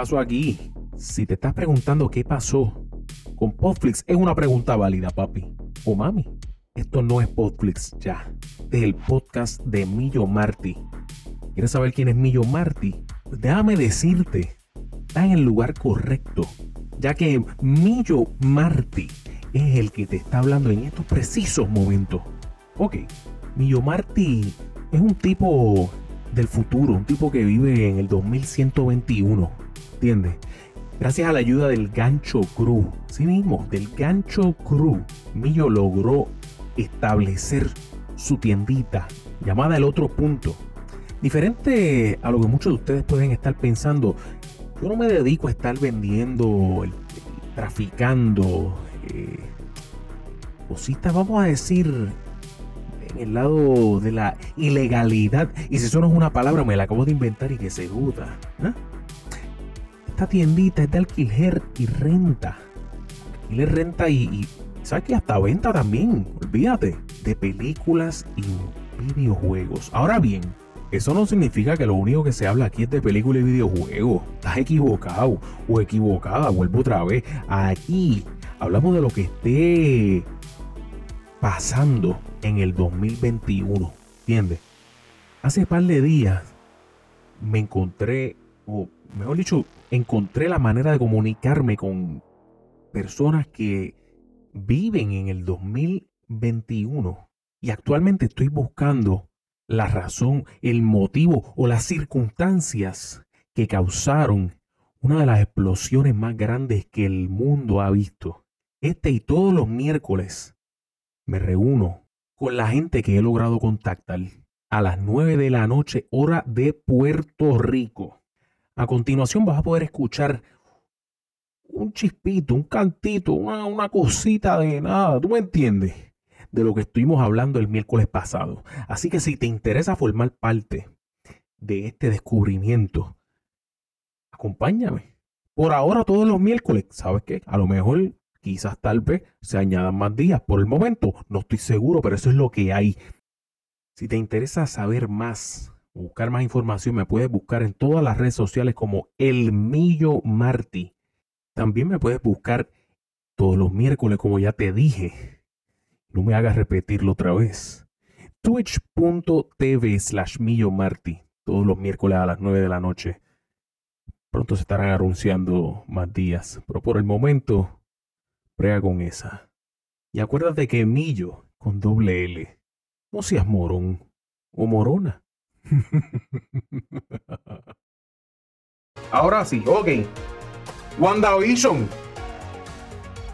pasó aquí? Si te estás preguntando qué pasó con Podflix, es una pregunta válida, papi o mami. Esto no es Podflix ya. Este es el podcast de Millo Marty. ¿Quieres saber quién es Millo Marty? Déjame decirte, está en el lugar correcto, ya que Millo Marty es el que te está hablando en estos precisos momentos. Ok, Millo Marty es un tipo del futuro, un tipo que vive en el 2121, Gracias a la ayuda del Gancho Crew, sí mismo, del Gancho Crew, Millo logró establecer su tiendita llamada El Otro Punto. Diferente a lo que muchos de ustedes pueden estar pensando, yo no me dedico a estar vendiendo, traficando eh, cositas, vamos a decir, en el lado de la ilegalidad. Y si eso no es una palabra, me la acabo de inventar y que se duda. ¿eh? Esta tiendita es de alquiler y renta. Alquiler, renta y, y ¿sabes que hasta venta también? Olvídate de películas y videojuegos. Ahora bien, eso no significa que lo único que se habla aquí es de películas y videojuegos. Estás equivocado o equivocada, vuelvo otra vez. Aquí hablamos de lo que esté pasando en el 2021. ¿Entiendes? Hace par de días me encontré, o mejor dicho, encontré la manera de comunicarme con personas que viven en el 2021 y actualmente estoy buscando la razón, el motivo o las circunstancias que causaron una de las explosiones más grandes que el mundo ha visto. Este y todos los miércoles me reúno con la gente que he logrado contactar a las 9 de la noche hora de Puerto Rico. A continuación vas a poder escuchar un chispito, un cantito, una, cosita de nada, ¿tú me entiendes? De lo que estuvimos hablando el miércoles pasado. Así que si te interesa formar parte de este descubrimiento, acompáñame. Por ahora todos los miércoles, ¿sabes qué? A lo mejor, quizás tal vez se añadan más días. Por el momento no estoy seguro, pero eso es lo que hay. Si te interesa saber más, buscar más información, me puedes buscar en todas las redes sociales como El Millo Marty. También me puedes buscar todos los miércoles, como ya te dije. No me hagas repetirlo otra vez. Twitch.tv slash Millo Marty. Todos los miércoles a las 9 de la noche. Pronto se estarán anunciando más días. Pero por el momento, prea con esa. Y acuérdate que Millo con doble L. No seas morón o morona. Ahora sí, ok. WandaVision.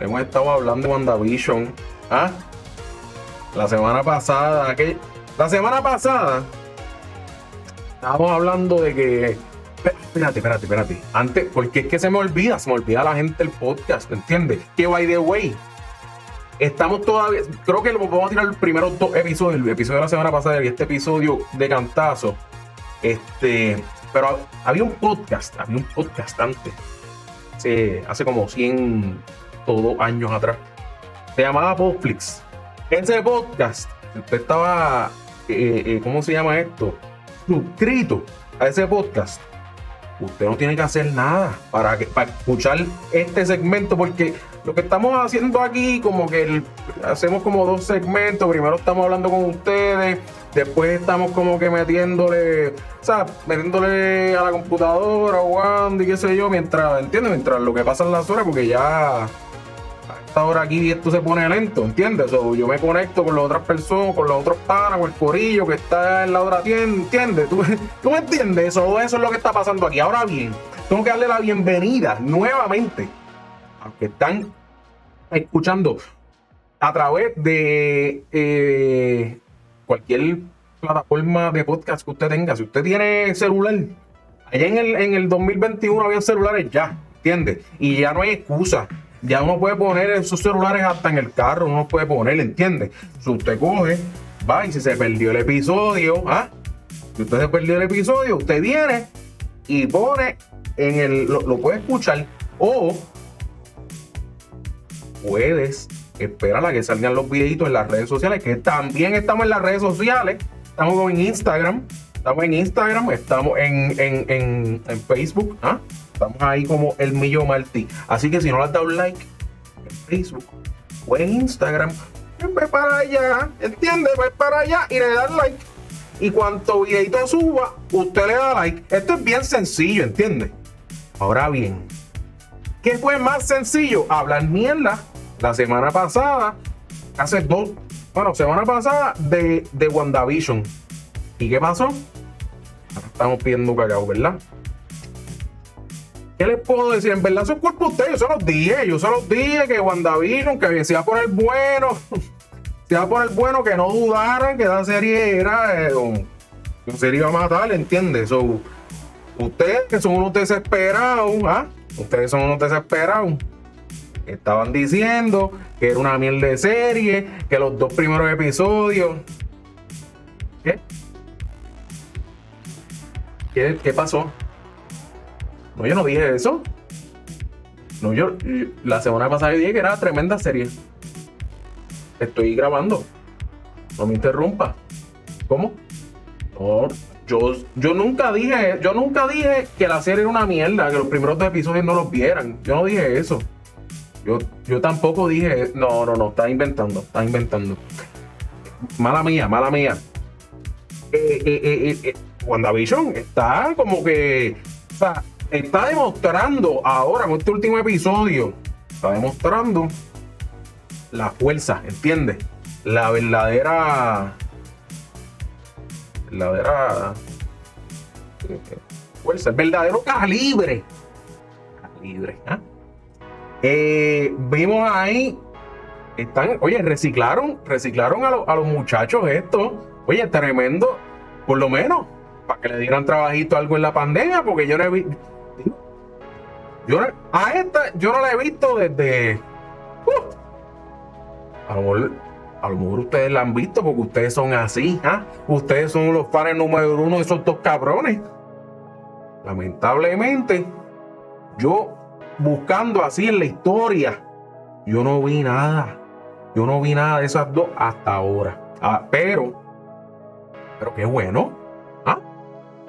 Hemos estado hablando de WandaVision. ¿Ah? La semana pasada, que la semana pasada estábamos hablando de que. Espérate, espérate, espérate. Antes, porque es que se me olvida, se me olvida la gente el podcast, ¿entiendes? Que by the way, estamos todavía. Creo que vamos a tirar los primeros dos episodios, el episodio de la semana pasada y este episodio de cantazo. Este. Pero había un podcast, había un podcast antes hace, como 100 todos años atrás. Se llamaba Podflix. Ese podcast, usted estaba, eh, eh, ¿cómo se llama esto? Suscrito a ese podcast. Usted no tiene que hacer nada para, para escuchar este segmento porque lo que estamos haciendo aquí, como que hacemos como dos segmentos. Primero estamos hablando con ustedes, Después estamos como que metiéndole, o sea, metiéndole a la computadora, jugando y qué sé yo, mientras, ¿entiendes? Mientras lo que pasa en las horas, porque ya a esta hora aquí esto se pone lento, ¿entiendes? O yo me conecto con las otras personas, con los otros panas, con el corillo que está en la otra tienda, ¿entiendes? ¿Tú, ¿Tú me entiendes? Eso, eso es lo que está pasando aquí. Ahora bien, tengo que darle la bienvenida nuevamente a los que están escuchando a través de eh, cualquier plataforma de podcast que usted tenga, si usted tiene celular, allá en el, en el 2021 había celulares ya, ¿entiende? Y ya no hay excusa. Ya uno puede poner esos celulares hasta en el carro, uno puede poner, ¿entiende? Si usted coge, va y si se perdió el episodio, ¿ah? Si usted se perdió el episodio, usted viene y pone en el, lo, lo puede escuchar o puedes esperar a que salgan los videitos en las redes sociales, que también estamos en las redes sociales. Estamos en Instagram, estamos en Instagram, estamos en, en, Facebook, ¿ah? Estamos ahí como el Millo Martí. Así que si no le has dado like en Facebook o en Instagram, pues ve para allá, ¿entiendes? Ve para allá y le das like. Y cuanto videito suba, usted le da like. Esto es bien sencillo, ¿entiendes? Ahora bien, ¿qué fue más sencillo? Hablar mierda la semana pasada, hace dos, bueno, semana pasada de, de WandaVision. ¿Y qué pasó? estamos pidiendo cagao, ¿verdad? ¿Qué les puedo decir? En verdad, son culpa de ustedes. Yo se los dije. Yo se los dije que WandaVision, que se iba a poner bueno. se iba a poner bueno, que no dudaran que la serie era. Eh, serie iba a matar, ¿entiendes? ustedes que son unos desesperados, ¿ah? Ustedes son unos desesperados. Estaban diciendo que era una miel de serie, que los dos primeros episodios. ¿Qué? ¿Qué, pasó? No, yo no dije eso. No, yo, la semana pasada yo dije que era tremenda serie. Estoy grabando. No me interrumpa. ¿Cómo? No, yo, yo nunca dije, yo nunca dije que la serie era una mierda, que los primeros dos episodios no los vieran. Yo no dije eso. Yo, yo tampoco dije, no, no, no, está inventando, está inventando. Mala mía, mala mía. Eh, eh, eh, eh WandaVision está como que está demostrando ahora con este último episodio, está demostrando la fuerza, ¿entiendes? La verdadera. Verdadera. Fuerza, el verdadero calibre. Calibre. ¿ah? Eh, vimos ahí. Están, oye, reciclaron, reciclaron a, los muchachos esto. Oye, tremendo. Por lo menos, para que le dieran trabajito algo en la pandemia, porque yo no he visto. Yo a esta yo no la he visto desde. Uh, a, lo mejor, a lo mejor ustedes la han visto porque ustedes son así. ¿ah? Ustedes son los fans número uno de esos dos cabrones. Lamentablemente, yo buscando así en la historia, yo no vi nada. Yo no vi nada de esas dos hasta ahora. Ah, pero, pero qué bueno. ¿ah?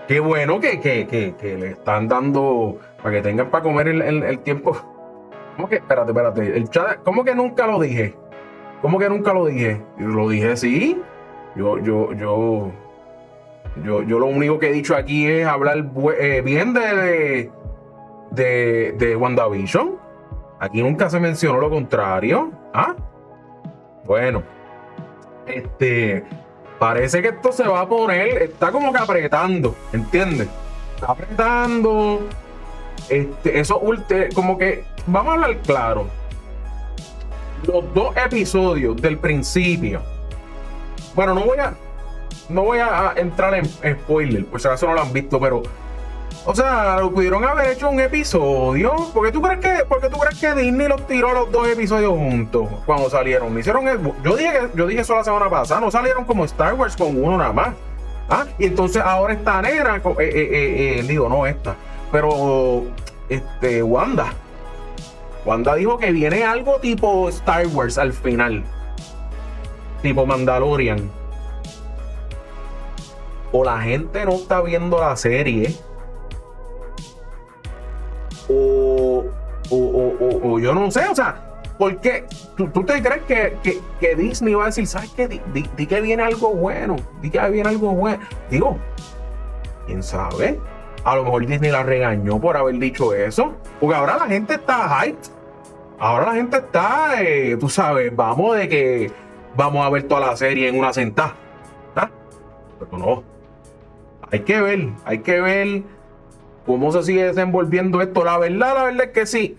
Qué bueno que, que, le están dando para que tengan para comer el, tiempo. ¿Cómo que? Espérate, espérate. El chat, ¿Cómo que nunca lo dije? ¿Cómo que nunca lo dije? Lo dije sí. Yo, yo, yo. Yo, yo lo único que he dicho aquí es hablar eh, bien de, de, WandaVision. Aquí nunca se mencionó lo contrario. ¿Ah? Bueno. Este. Parece que esto se va a poner, está como que apretando, ¿entiendes? Está apretando. Este, eso como que, vamos a hablar claro. Los dos episodios del principio. Bueno, no voy a, no voy a entrar en, spoiler, por si acaso no lo han visto, pero o sea, pudieron haber hecho un episodio. ¿Por qué tú crees que, porque tú crees que Disney los tiró los dos episodios juntos cuando salieron? Hicieron yo dije yo dije eso la semana pasada, no salieron como Star Wars con uno nada más. ¿Ah? Y entonces ahora esta nena, eh, eh, eh, digo, no esta, pero este Wanda. Wanda dijo que viene algo tipo Star Wars al final. Tipo Mandalorian. O la gente no está viendo la serie o, o, yo no sé, o sea, ¿por qué? ¿Tú, te crees que, que, Disney va a decir, ¿sabes qué? Di, que viene algo bueno, di que viene algo bueno. Digo, ¿quién sabe? A lo mejor Disney la regañó por haber dicho eso, porque ahora la gente está hyped. Ahora la gente está, eh, tú sabes, vamos de que vamos a ver toda la serie en una sentada. Pero no. Hay que ver, hay que ver cómo se sigue desenvolviendo esto. La verdad, la verdad es que sí.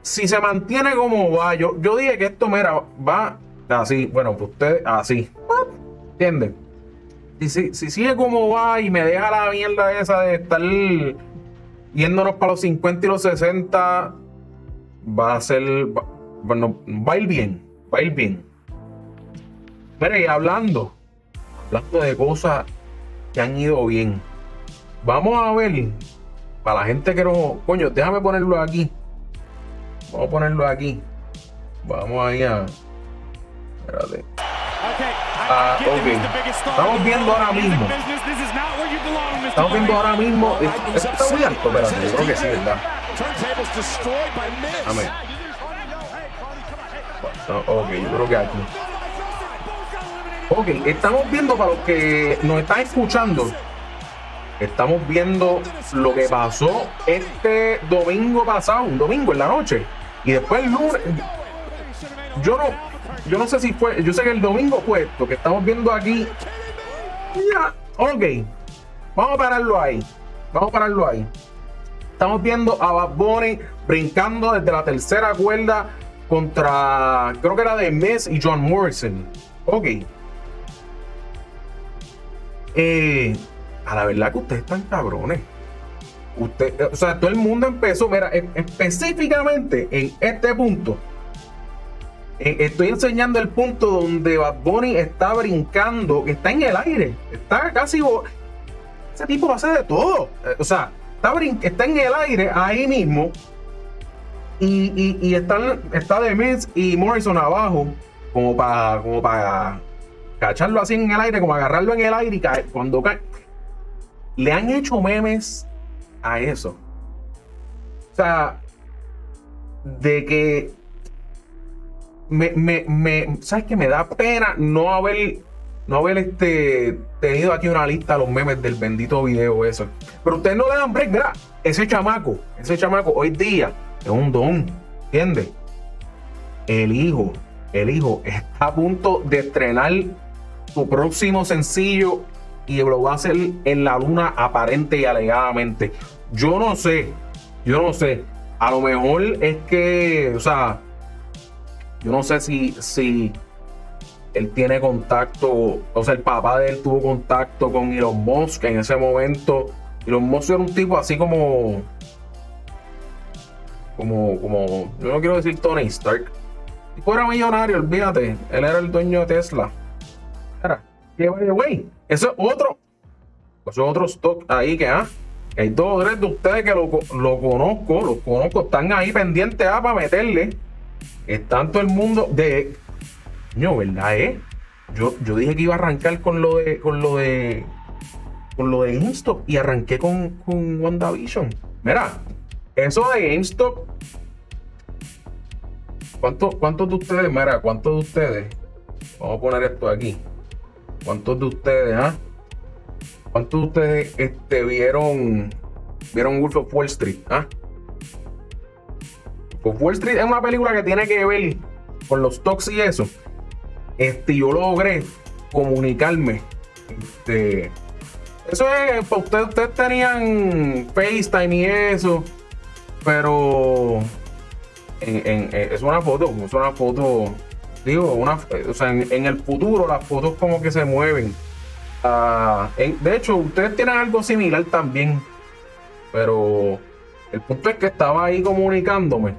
Si se mantiene como va, yo, yo dije que esto, mira, va así. Bueno, pues usted, así. ¿Entienden? Y si, si sigue como va y me deja la mierda esa de estar yéndonos para los 50 y los 60, va a ser. bueno, va a ir bien. Va a ir bien. Pero y hablando, hablando de cosas que han ido bien. Vamos a ver, para la gente que no. Coño, déjame ponerlo aquí. Vamos a ponerlo aquí. Vamos ahí a. Espérate. Okay. Ah, ok. Estamos viendo ahora mismo. Estamos viendo ahora mismo. ¿Está muy alto? Espérate, yo creo que sí, ¿verdad? Amén. Ok, yo creo que aquí. Ok, estamos viendo para los que nos están escuchando. Estamos viendo lo que pasó este domingo pasado, un domingo en la noche. Y después el lunes. Yo no, yo no sé si fue. Yo sé que el domingo fue esto que estamos viendo aquí. Ya, ok. Vamos a pararlo ahí. Vamos a pararlo ahí. Estamos viendo a Bad Bunny brincando desde la tercera cuerda contra. Creo que era de Miss y John Morrison. Ok. Eh, a la verdad que ustedes están cabrones. Usted, o sea, todo el mundo empezó, mira, e, específicamente en este punto. estoy enseñando el punto donde Bad Bunny está brincando, está en el aire, está casi. Ese tipo hace de todo. Eh, o sea, está, está en el aire ahí mismo. Y, y, están, está The Miz y Morrison abajo, como para como para cacharlo así en el aire, como agarrarlo en el aire y caer. Cuando cae. Le han hecho memes a eso. O sea, de que me, me, me, ¿sabes que Me da pena no haber, no haber este, tenido aquí una lista de los memes del bendito video eso. Pero ustedes no le dan break, ¿verdad? Ese chamaco, ese chamaco hoy día es un don, ¿entiendes? El hijo, el hijo está a punto de estrenar su próximo sencillo y lo va a hacer en la luna aparente y alegadamente. Yo no sé, yo no sé. A lo mejor es que, o sea, yo no sé si, si él tiene contacto, o sea, el papá de él tuvo contacto con Elon Musk en ese momento. Elon Musk era un tipo así como, como, como, yo no quiero decir Tony Stark. tipo era millonario, olvídate. Él era el dueño de Tesla. Era, que güey, eso es otro, eso es otro stock ahí que, ah, hay dos o tres de ustedes que lo, conozco, los conozco, están ahí pendientes ah, para meterle. Están todo el mundo de. No, ¿verdad? Eh? Yo, yo dije que iba a arrancar con lo de. con lo de. con lo de GameStop y arranqué con, con WandaVision. Mira, eso de GameStop. ¿Cuántos, ¿Cuántos de ustedes, mira, cuántos de ustedes? Vamos a poner esto aquí. ¿Cuántos de ustedes, ah? ¿Cuántos de ustedes este, vieron, vieron Wolf of Wall Street? ¿ah? Wolf Wall Street es una película que tiene que ver con los stocks y eso. Este, yo logré comunicarme. Este, eso es, pues, ustedes, ustedes tenían FaceTime y eso, pero es una foto, es una foto, digo, una, o sea, en el futuro las fotos como que se mueven Ah, de hecho, ustedes tienen algo similar también. Pero el punto es que estaba ahí comunicándome.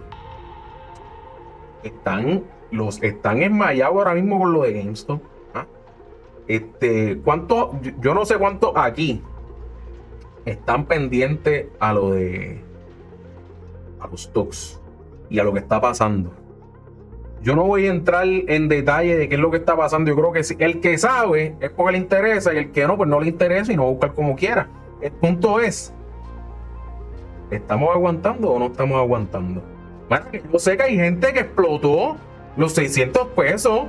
Están, los están enmayados ahora mismo con lo de GameStop. ¿ah? Este, ¿cuánto? Yo no sé cuánto aquí están pendientes a lo de a los stocks y a lo que está pasando. Yo no voy a entrar en detalle de qué es lo que está pasando. Yo creo que el que sabe es porque le interesa y el que no, pues no le interesa y no va a buscar como quiera. El punto es, ¿estamos aguantando o no estamos aguantando? yo sé que hay gente que explotó los 600 pesos.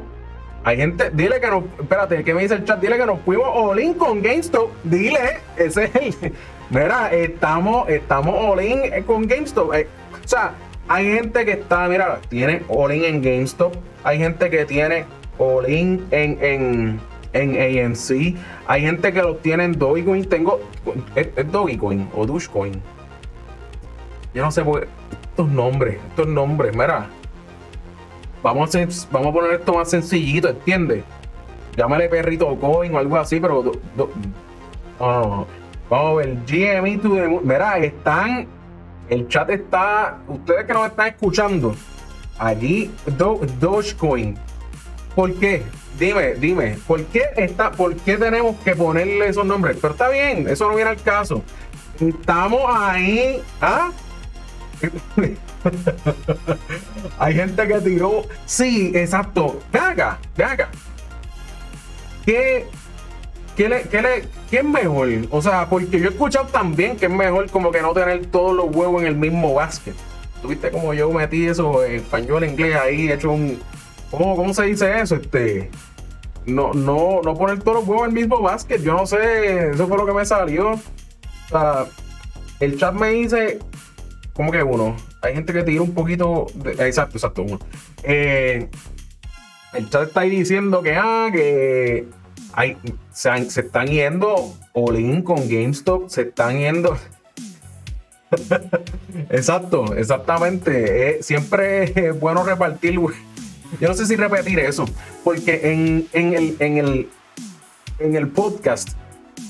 Hay gente, dile que no, espérate, ¿qué me dice el chat? Dile que nos fuimos all in con GameStop. Dile, ese es el. Mira, estamos, estamos all in con GameStop. Eh, o sea, hay gente que está, mira, tiene all-in en GameStop. Hay gente que tiene all-in en, en, en AMC. Hay gente que lo tiene en Dogecoin. Tengo. ¿Es, Dogecoin o Dogecoin? Yo no sé por estos nombres. Estos nombres, mira. Vamos a, vamos a poner esto más sencillito, ¿entiendes? Llámale perrito coin o algo así, pero. vamos a ver. GME Mira, están el chat está, ustedes que nos están escuchando, allí Dogecoin. ¿Por qué? Dime, dime, ¿por qué, está, ¿por qué tenemos que ponerle esos nombres? Pero está bien, eso no viene al caso. Estamos ahí. ¿Ah? Hay gente que tiró. Sí, exacto. Ven acá, ven acá. ¿qué, qué, le, qué, le, ¿qué es mejor? O sea, porque yo he escuchado también que es mejor como que no tener todos los huevos en el mismo básquet. ¿Tuviste como yo metí eso en español, inglés, ahí he hecho un... ¿Cómo, ¿Cómo se dice eso? Este no, no, no poner todos los huevos en el mismo básquet. Yo no sé, eso fue lo que me salió. O sea, el chat me dice, ¿cómo que uno? Hay gente que tira un poquito. Exacto, exacto, uno. Eh, el chat está ahí diciendo que, ah, que se, están yendo all con GameStop, se están yendo. Exacto, exactamente. Eh, siempre es bueno repartir, Yo no sé si repetir eso, porque en, el, en, el, en el podcast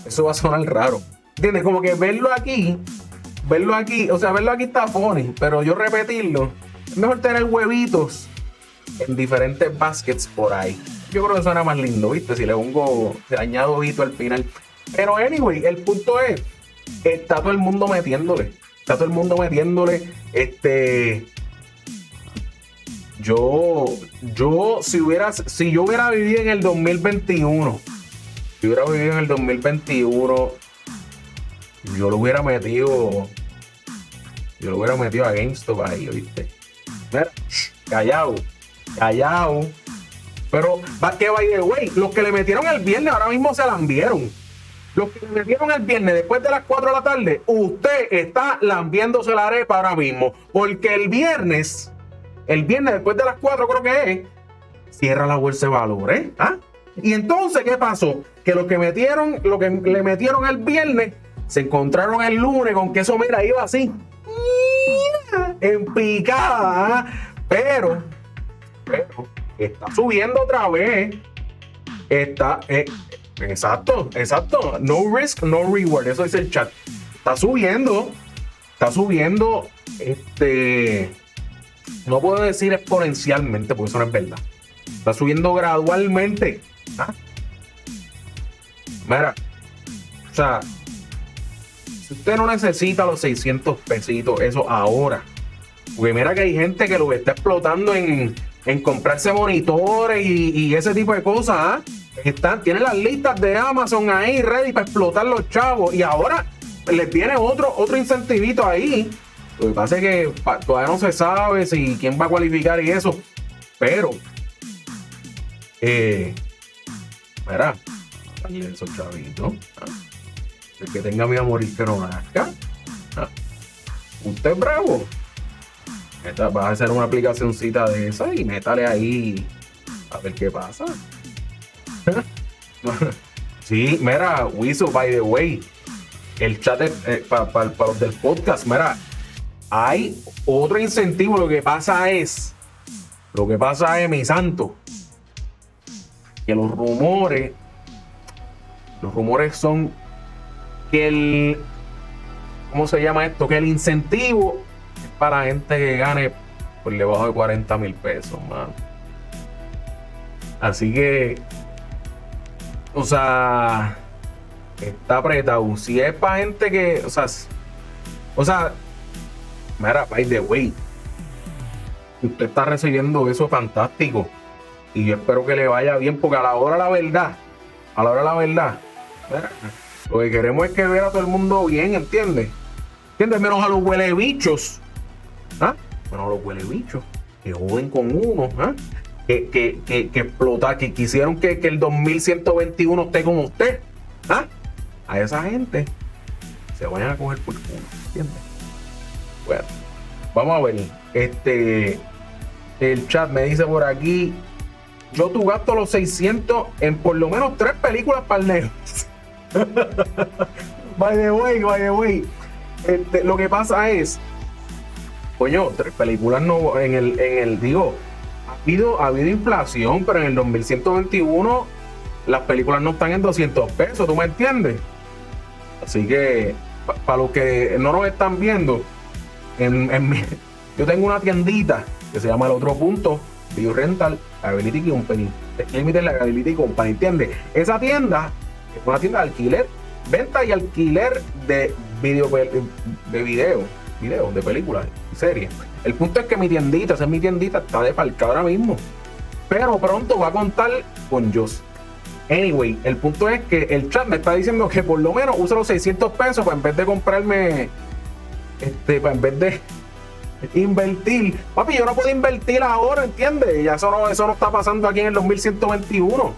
eso va a sonar raro. ¿Entiendes? Como que verlo aquí, verlo aquí, o sea, verlo aquí está funny, pero yo repetirlo, es mejor tener huevitos en diferentes baskets por ahí. Yo creo que suena más lindo, ¿viste? Si le pongo, si le añado al final. Pero anyway, el punto es, está todo el mundo metiéndole. Está todo el mundo metiéndole. Este. Yo, yo, si hubiera, si yo hubiera vivido en el 2021, si hubiera vivido en el 2021, yo lo hubiera metido, yo lo hubiera metido a GameStop ahí, ¿viste? Mira, callado, callado. Pero, que by the way, los que le metieron el viernes ahora mismo se la vieron. Los que le metieron el viernes después de las 4 de la tarde, usted está lambiéndose la arepa ahora mismo. Porque el viernes el viernes después de las 4 creo que es, cierra la bolsa de valores. ¿ah? Y entonces, ¿qué pasó? Que lo que metieron, lo que le metieron el viernes, se encontraron el lunes con que eso, mira, iba así. En picada. ¿ah? Pero, pero, está subiendo otra vez. Está, eh, exacto, exacto. No risk, no reward. Eso dice el chat. Está subiendo. Está subiendo. Este no puedo decir exponencialmente, porque eso no es verdad. Está subiendo gradualmente. ¿Ah? Mira, o sea, si usted no necesita los 600 pesitos, eso ahora. Porque mira que hay gente que lo está explotando en, comprarse monitores y, ese tipo de cosas. ¿ah? Están, tienen las listas de Amazon ahí ready para explotar los chavos. Y ahora les viene otro, otro incentivito ahí lo que pasa es que todavía no se sabe si quién va a cualificar y eso. Pero, eh, mira, esos chavitos. ¿ah? El que tenga mi amor y que no nazca. ¿ah? Usted es bravo. Vas a hacer una aplicacióncita de esa y métale ahí a ver qué pasa. sí, mira, Wiso, by the way, el chat eh, para los del podcast, mira, hay otro incentivo. Lo que pasa es, lo que pasa es, mi santo, que los rumores, los rumores son que el, ¿cómo se llama esto? Que el incentivo para gente que gane por debajo de 40 mil pesos, mano. Así que, o sea, está apretado. Si es para gente que, o sea, o sea, Mira, by the way, usted está recibiendo eso fantástico. Y yo espero que le vaya bien, porque a la hora la verdad, a la hora la verdad, lo que queremos es que vea a todo el mundo bien, ¿entiendes? ¿Entiendes? Menos a los huele bichos. ¿Ah? A los huele bichos. Que joden con uno, ¿ah? Que, que, que, que explotar, que quisieron que, que el 2121 esté como usted. ¿Ah? A esa gente se vayan a coger por culo, ¿entiendes? Bueno, vamos a ver. Este, el chat me dice por aquí, yo tu gasto los 600 en por lo menos tres películas para el by the way, by the way. Este, lo que pasa es, coño, tres películas no, en el, en el, digo, ha habido, ha habido inflación, pero en el 2121 las películas no están en 200 pesos, ¿tú me entiendes? Así que, para los que no nos están viendo, yo tengo una tiendita que se llama El Otro Punto, Video Rental Ability Company. Limited Ability Company, ¿entiendes? Esa tienda es una tienda de alquiler, venta y alquiler de video, de video, video, de películas y series. El punto es que mi tiendita, esa es mi tiendita, está de falca ahora mismo. Pero pronto va a contar con Joss. Anyway, el punto es que el chat me está diciendo que por lo menos usa los 600 pesos para en vez de comprarme, este, para en vez de invertir. Papi, yo no puedo invertir ahora, ¿entiendes? Ya eso no, eso no está pasando aquí en el 2121.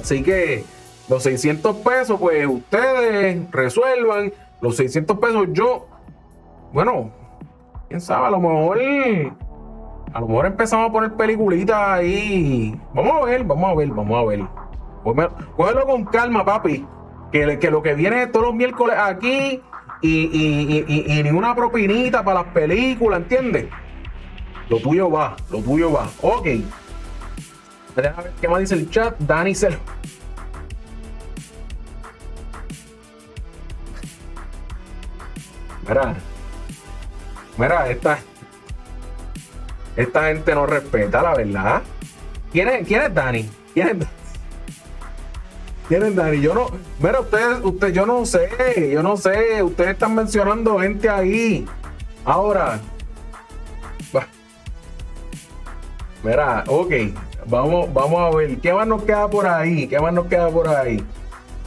Así que los 600 pesos, pues ustedes resuelvan. Los 600 pesos yo, bueno, quién a lo mejor, a lo mejor empezamos a poner peliculitas ahí. Vamos a ver, vamos a ver, vamos a ver. Cógelo con calma, papi. Que, que lo que viene todos los miércoles aquí y, y, ni una propinita para las películas, ¿entiendes? Lo tuyo va, lo tuyo va. Ok. Déjame ver qué más dice el chat. Dani se Mira. Mira, esta. Esta gente no respeta, la verdad. ¿Quién es, quién es Dani? ¿Quién es? ¿Quién Dani? Yo no. Mira, ustedes, usted, yo no sé, yo no sé. Ustedes están mencionando gente ahí. Ahora. Mira, ok. Vamos, vamos a ver. ¿Qué más nos queda por ahí? ¿Qué más nos queda por ahí?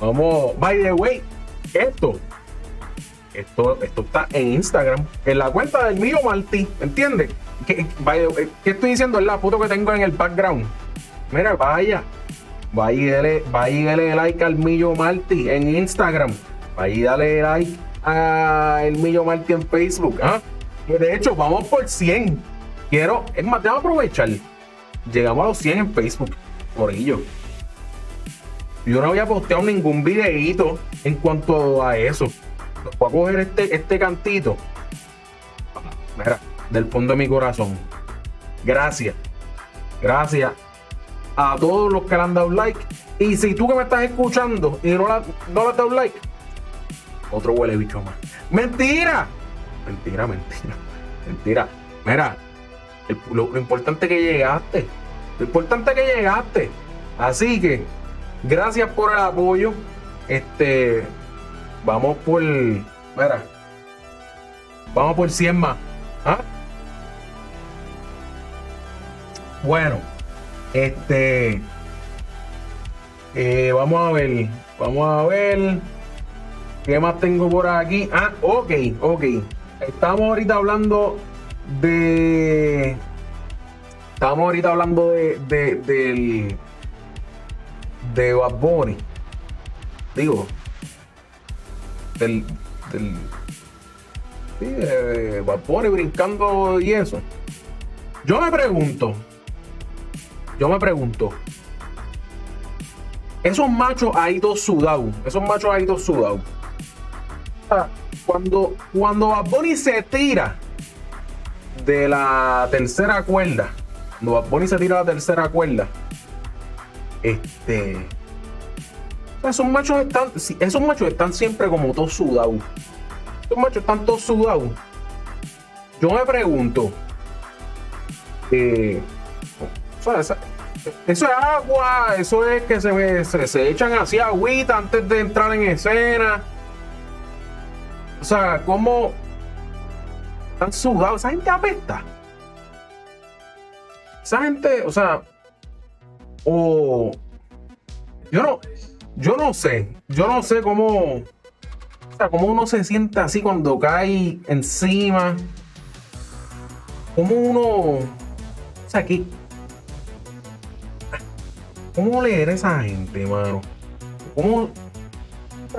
Vamos. By the way, esto. Esto, esto está en Instagram. En la cuenta del mío Martí. ¿Entiendes? ¿Qué, ¿Qué estoy diciendo? Es la foto que tengo en el background. Mira, vaya. Vaya y dale, like al Millo Marty en Instagram. Vaya y dale like a el Millo Marty en Facebook. ¿ah? De hecho, vamos por 100. Quiero, es más, déjame aprovechar. Llegamos a los 100 en Facebook. Por ello. Yo no había posteado ningún videíto en cuanto a eso. Voy a coger este, este cantito. Mira, del fondo de mi corazón. Gracias. Gracias a todos los que le han dado like. Y si tú que me estás escuchando y no, la, no le has dado like, otro huele bicho más. ¡Mentira! Mentira, mentira. Mentira. Mira, lo, importante es que llegaste. Lo importante que llegaste. Así que, gracias por el apoyo. Este, vamos por. Mira, vamos por 100 más. ¿Ah? Bueno. Este. Eh, vamos a ver. Vamos a ver. ¿Qué más tengo por aquí? Ah, ok, ok. Estamos ahorita hablando de. Estamos ahorita hablando de. de del. De Bad Bunny. Digo. Del. del sí, de Bad Bunny brincando y eso. Yo me pregunto yo me pregunto, esos machos ahí dos sudados, esos machos ahí dos sudados, cuando, cuando Bad se tira de la tercera cuerda, cuando Bad Bunny se tira de la tercera cuerda, este. Esos machos están, esos machos están siempre como todos sudados. Esos machos están todos sudados. Yo me pregunto, eh, eso es agua, eso es que se, se, echan así agüita antes de entrar en escena. O sea, ¿cómo están sudados? Esa gente apesta. Esa gente, o sea, o yo no, yo no sé, yo no sé cómo, o sea, cómo uno se siente así cuando cae encima. Cómo uno, o sea, que ¿Cómo leer a esa gente, mano? ¿Cómo?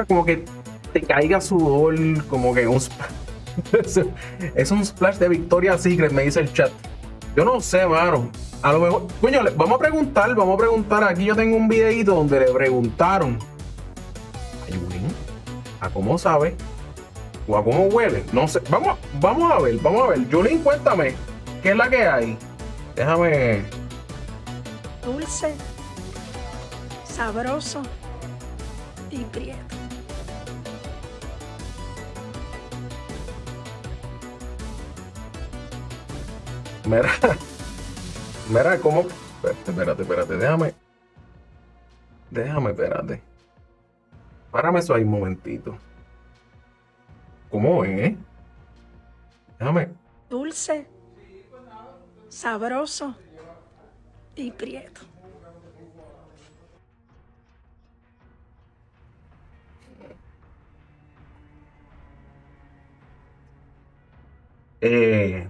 Como que te caiga sudor, como que un es un splash de Victoria Secret, me dice el chat. Yo no sé, mano. A lo mejor, coño, vamos a preguntar, vamos a preguntar. Aquí yo tengo un videito donde le preguntaron a Yulín a cómo sabe o a cómo huele. No sé. Vamos, vamos a ver, vamos a ver. Yulín, cuéntame, ¿qué es la que hay? Déjame. Dulce sabroso y prieto. Mira, mira cómo. Espérate, espérate, déjame. Déjame, espérate. Párame eso ahí un momentito. ¿Cómo es? Eh? Déjame. Dulce, sabroso y prieto. Eh,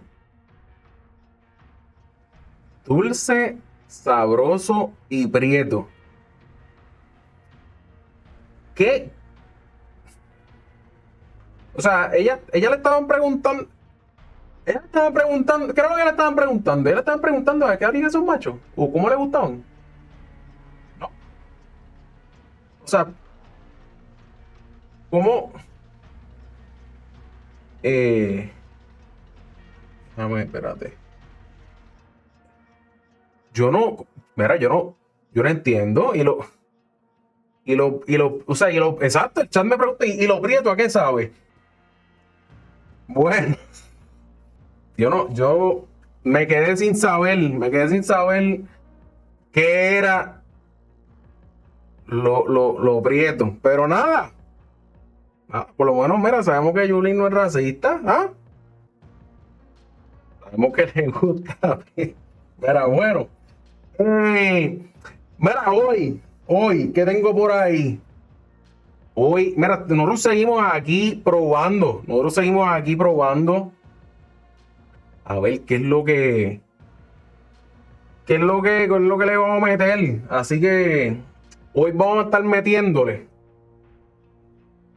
dulce, sabroso y prieto. ¿Qué? O sea, ella, ella le estaban preguntando. Ella le estaban preguntando. ¿Qué era lo que le estaban preguntando? Ella le estaban preguntando a qué harían esos machos. ¿O cómo le gustaban? No. O sea, ¿cómo? Eh. Dame, espérate. Yo no. Mira, yo no. Yo no entiendo. Y lo. Y lo, y lo, o sea, y lo, exacto, el chat me pregunta, ¿y, y lo prieto a qué sabe? Bueno, yo no, yo me quedé sin saber, me quedé sin saber qué era lo, lo, lo prieto, pero nada. Ah, por lo menos, mira, sabemos que Yulín no es racista, ¿ah? Sabemos que le gusta. Mira, bueno. Eh, mira, hoy, hoy, ¿qué tengo por ahí? Hoy, mira, nosotros seguimos aquí probando. Nosotros seguimos aquí probando. A ver qué es lo que. ¿Qué es lo que, es lo que le vamos a meter? Así que hoy vamos a estar metiéndole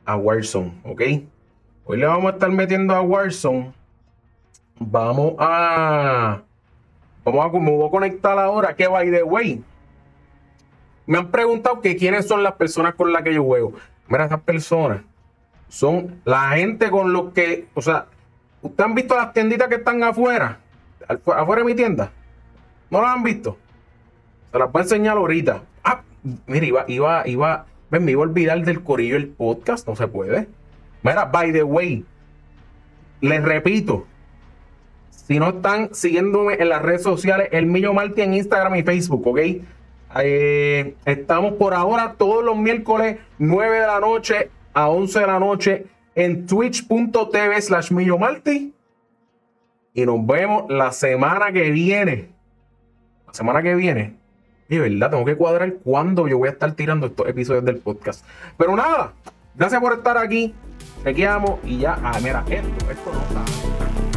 a Warzone, ¿ok? Hoy le vamos a estar metiendo a Warzone. Vamos a. Vamos a, me voy a conectar ahora. Que by the way, me han preguntado que quiénes son las personas con las que yo juego. Mira, esas personas son la gente con los que, o sea, ¿ustedes han visto las tienditas que están afuera? Afuera de mi tienda. ¿No las han visto? Se las voy a enseñar ahorita. Ah, mira, iba, iba, iba, me iba a olvidar del corillo el podcast, no se puede. Mira, by the way, les repito, si no están siguiéndome en las redes sociales, el Millo Marti en Instagram y Facebook, ¿ok? Eh, estamos por ahora todos los miércoles 9 de la noche a 11 de la noche en twitch.tv slash Marty. Y nos vemos la semana que viene. La semana que viene. Y verdad, tengo que cuadrar cuándo yo voy a estar tirando estos episodios del podcast. Pero nada, gracias por estar aquí. Te quedamos y ya. Ah, mira, esto, esto no está.